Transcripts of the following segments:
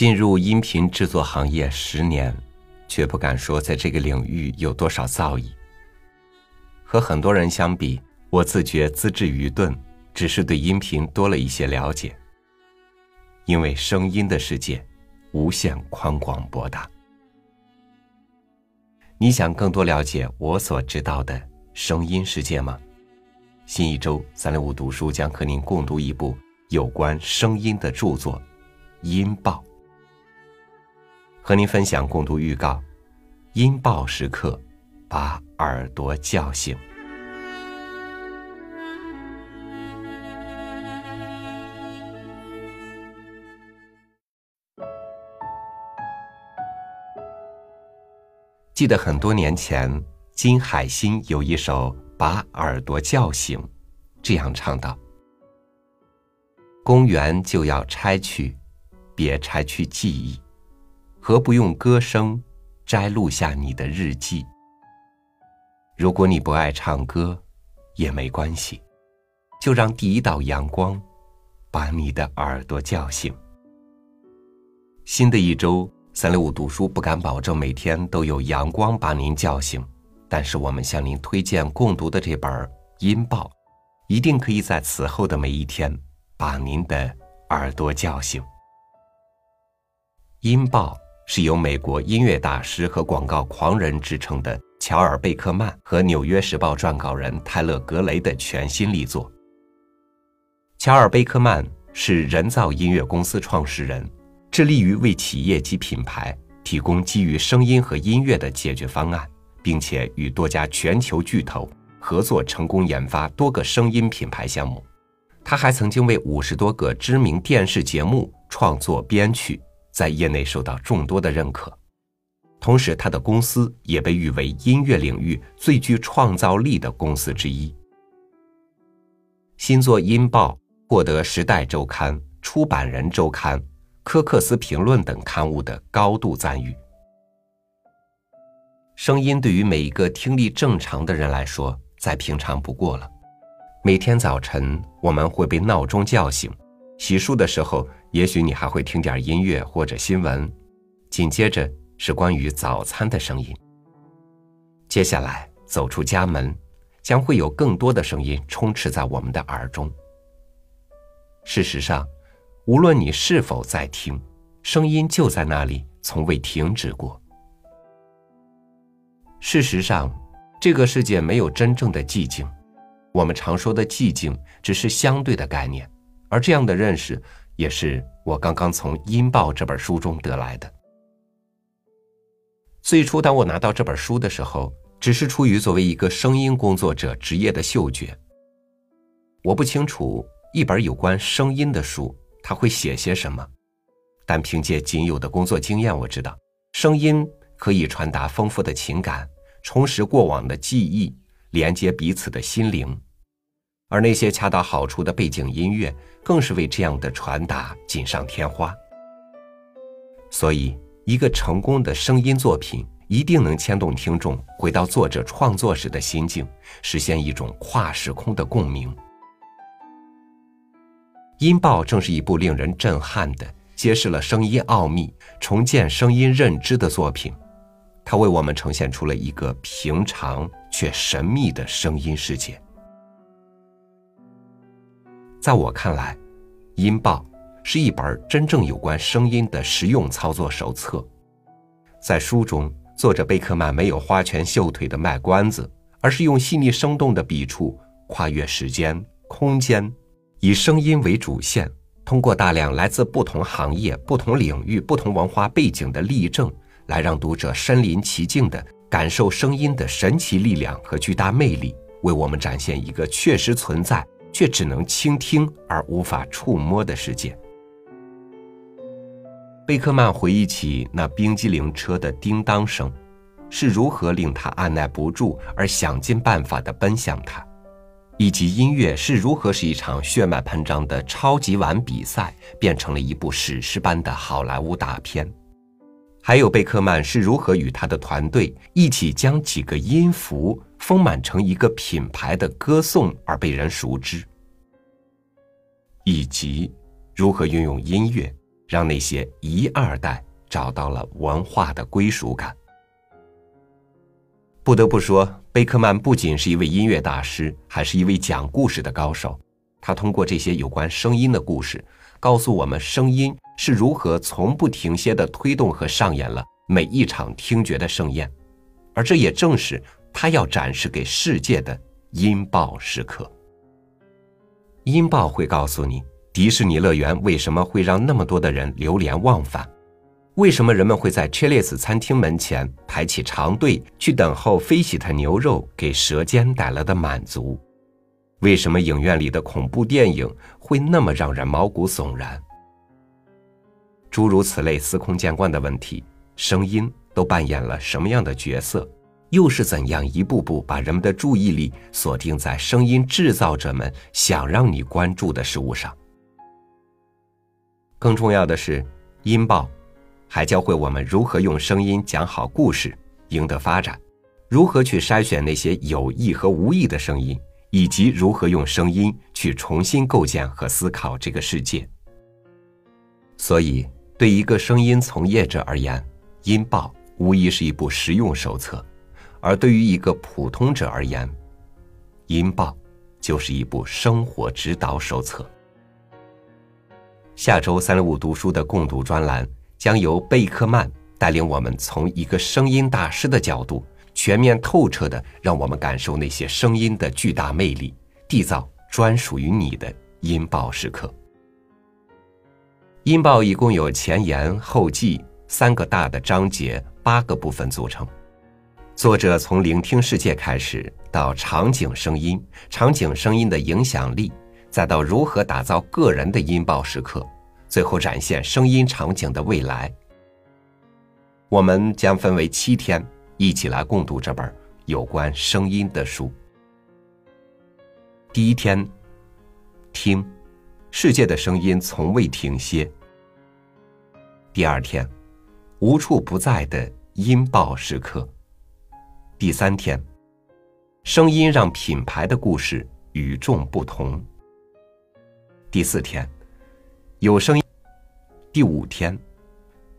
进入音频制作行业十年，却不敢说在这个领域有多少造诣。和很多人相比，我自觉资质愚钝，只是对音频多了一些了解。因为声音的世界无限宽广博大。你想更多了解我所知道的声音世界吗？新一周三六五读书将和您共读一部有关声音的著作《音爆》，和您分享共读预告：《音爆时刻》，把耳朵叫醒。记得很多年前，金海心有一首《把耳朵叫醒》，这样唱道：“公园就要拆去，别拆去记忆，何不用歌声摘录下你的日记？如果你不爱唱歌，也没关系，就让第一道阳光把你的耳朵叫醒。新的一周。”三六五读书不敢保证每天都有阳光把您叫醒，但是我们向您推荐共读的这本《音报》，一定可以在此后的每一天把您的耳朵叫醒。《音报》是由美国音乐大师和广告狂人之称的乔尔·贝克曼和《纽约时报》撰稿人泰勒·格雷的全新力作。乔尔·贝克曼是人造音乐公司创始人。致力于为企业及品牌提供基于声音和音乐的解决方案，并且与多家全球巨头合作，成功研发多个声音品牌项目。他还曾经为五十多个知名电视节目创作编曲，在业内受到众多的认可。同时，他的公司也被誉为音乐领域最具创造力的公司之一。新作《音报》获得《时代周刊》《出版人周刊》。科克斯评论等刊物的高度赞誉。声音对于每一个听力正常的人来说，再平常不过了。每天早晨，我们会被闹钟叫醒；洗漱的时候，也许你还会听点音乐或者新闻。紧接着是关于早餐的声音。接下来走出家门，将会有更多的声音充斥在我们的耳中。事实上。无论你是否在听，声音就在那里，从未停止过。事实上，这个世界没有真正的寂静，我们常说的寂静只是相对的概念，而这样的认识也是我刚刚从《音报》这本书中得来的。最初，当我拿到这本书的时候，只是出于作为一个声音工作者职业的嗅觉，我不清楚一本有关声音的书。他会写些什么？但凭借仅有的工作经验，我知道声音可以传达丰富的情感，充实过往的记忆，连接彼此的心灵。而那些恰到好处的背景音乐，更是为这样的传达锦上添花。所以，一个成功的声音作品一定能牵动听众回到作者创作时的心境，实现一种跨时空的共鸣。音报正是一部令人震撼的、揭示了声音奥秘、重建声音认知的作品。它为我们呈现出了一个平常却神秘的声音世界。在我看来，音报是一本真正有关声音的实用操作手册。在书中，作者贝克曼没有花拳绣腿的卖关子，而是用细腻生动的笔触，跨越时间、空间。以声音为主线，通过大量来自不同行业、不同领域、不同文化背景的例证，来让读者身临其境地感受声音的神奇力量和巨大魅力，为我们展现一个确实存在却只能倾听而无法触摸的世界。贝克曼回忆起那冰激凌车的叮当声，是如何令他按耐不住而想尽办法地奔向它。以及音乐是如何使一场血脉喷张的超级碗比赛变成了一部史诗般的好莱坞大片，还有贝克曼是如何与他的团队一起将几个音符丰满成一个品牌的歌颂而被人熟知，以及如何运用音乐让那些一二代找到了文化的归属感。不得不说，贝克曼不仅是一位音乐大师，还是一位讲故事的高手。他通过这些有关声音的故事，告诉我们声音是如何从不停歇的推动和上演了每一场听觉的盛宴，而这也正是他要展示给世界的音爆时刻。音爆会告诉你，迪士尼乐园为什么会让那么多的人流连忘返。为什么人们会在 Chili's 餐厅门前排起长队去等候飞喜特牛肉给舌尖带来的满足？为什么影院里的恐怖电影会那么让人毛骨悚然？诸如此类司空见惯的问题，声音都扮演了什么样的角色？又是怎样一步步把人们的注意力锁定在声音制造者们想让你关注的事物上？更重要的是，音爆。还教会我们如何用声音讲好故事，赢得发展；如何去筛选那些有意和无意的声音，以及如何用声音去重新构建和思考这个世界。所以，对一个声音从业者而言，《音报》无疑是一部实用手册；而对于一个普通者而言，《音报》就是一部生活指导手册。下周三六五读书的共读专栏。将由贝克曼带领我们从一个声音大师的角度，全面透彻的让我们感受那些声音的巨大魅力，缔造专属于你的音爆时刻。音爆一共有前言后记三个大的章节，八个部分组成。作者从聆听世界开始，到场景声音，场景声音的影响力，再到如何打造个人的音爆时刻。最后展现声音场景的未来。我们将分为七天，一起来共读这本有关声音的书。第一天，听，世界的声音从未停歇。第二天，无处不在的音爆时刻。第三天，声音让品牌的故事与众不同。第四天。有声音。第五天，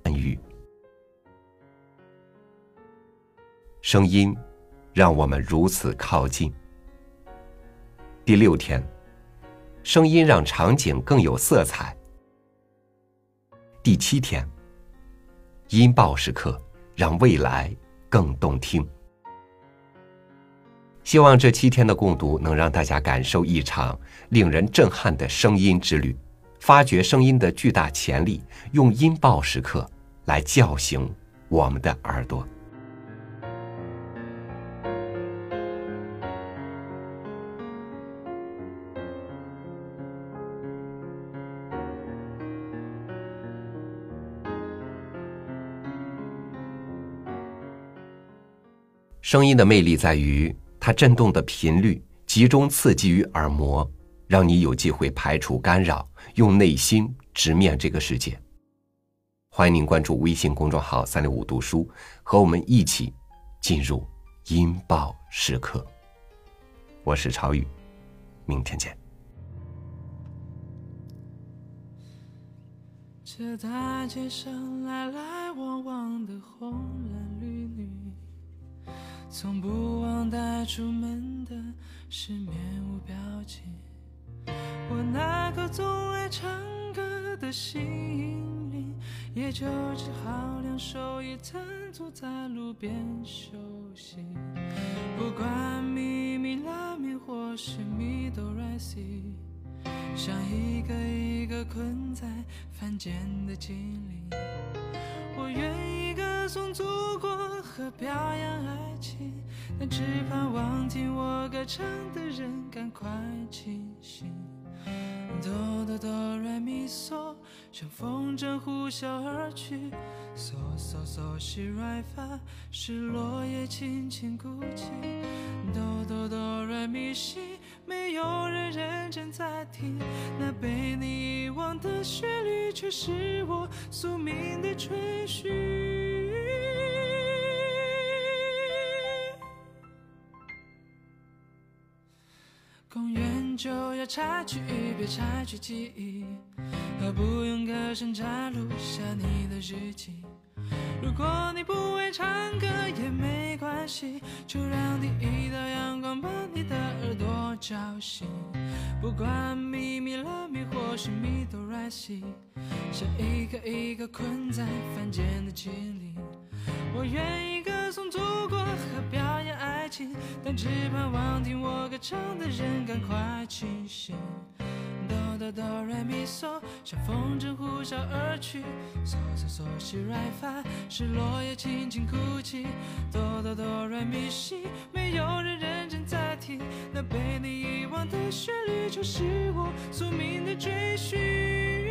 暗语。声音让我们如此靠近。第六天，声音让场景更有色彩。第七天，音爆时刻让未来更动听。希望这七天的共读能让大家感受一场令人震撼的声音之旅。发掘声音的巨大潜力，用音爆时刻来叫醒我们的耳朵。声音的魅力在于它震动的频率集中刺激于耳膜。让你有机会排除干扰，用内心直面这个世界。欢迎您关注微信公众号“三六五读书”，和我们一起进入音爆时刻。我是朝宇，明天见。这大街上来来往往的红，从不忘带出门的是面无表情。我那个总爱唱歌的心灵，也就只好两手一摊，坐在路边休息。不管咪咪拉咪或是咪哆来西，像一个一个困在凡间的精灵。我愿意颂祖国和表扬爱情，但只盼望听我歌唱的人赶快清醒。哆哆哆来咪嗦，像风筝呼啸而去。嗦嗦嗦西来发，是落叶轻轻哭泣。哆哆哆来咪西，没有人认真在听。那被你遗忘的旋律，却是我宿命的追寻。公园。就要拆去，别拆去记忆，何不用歌声摘录下你的日记？如果你不会唱歌也没关系，就让第一道阳光把你的耳朵叫醒。不管咪咪了咪或是咪哆来西，像一个一个困在凡间的精灵，我愿意歌颂祖国和表，只盼望听我歌唱的人赶快清醒。哆哆哆来咪嗦，像风筝呼啸而去。嗦嗦嗦西来发，是落叶轻轻哭泣。哆哆哆来咪西，没有人认真在听。那被你遗忘的旋律，就是我宿命的追寻。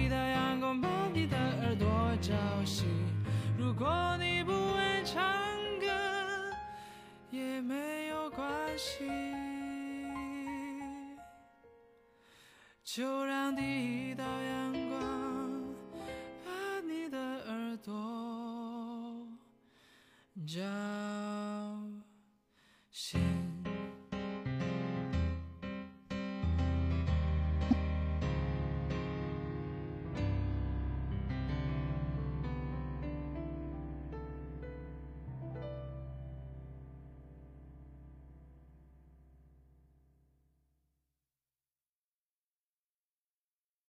朝夕，如果你不爱唱歌，也没有关系，就让第一道阳光把你的耳朵照醒。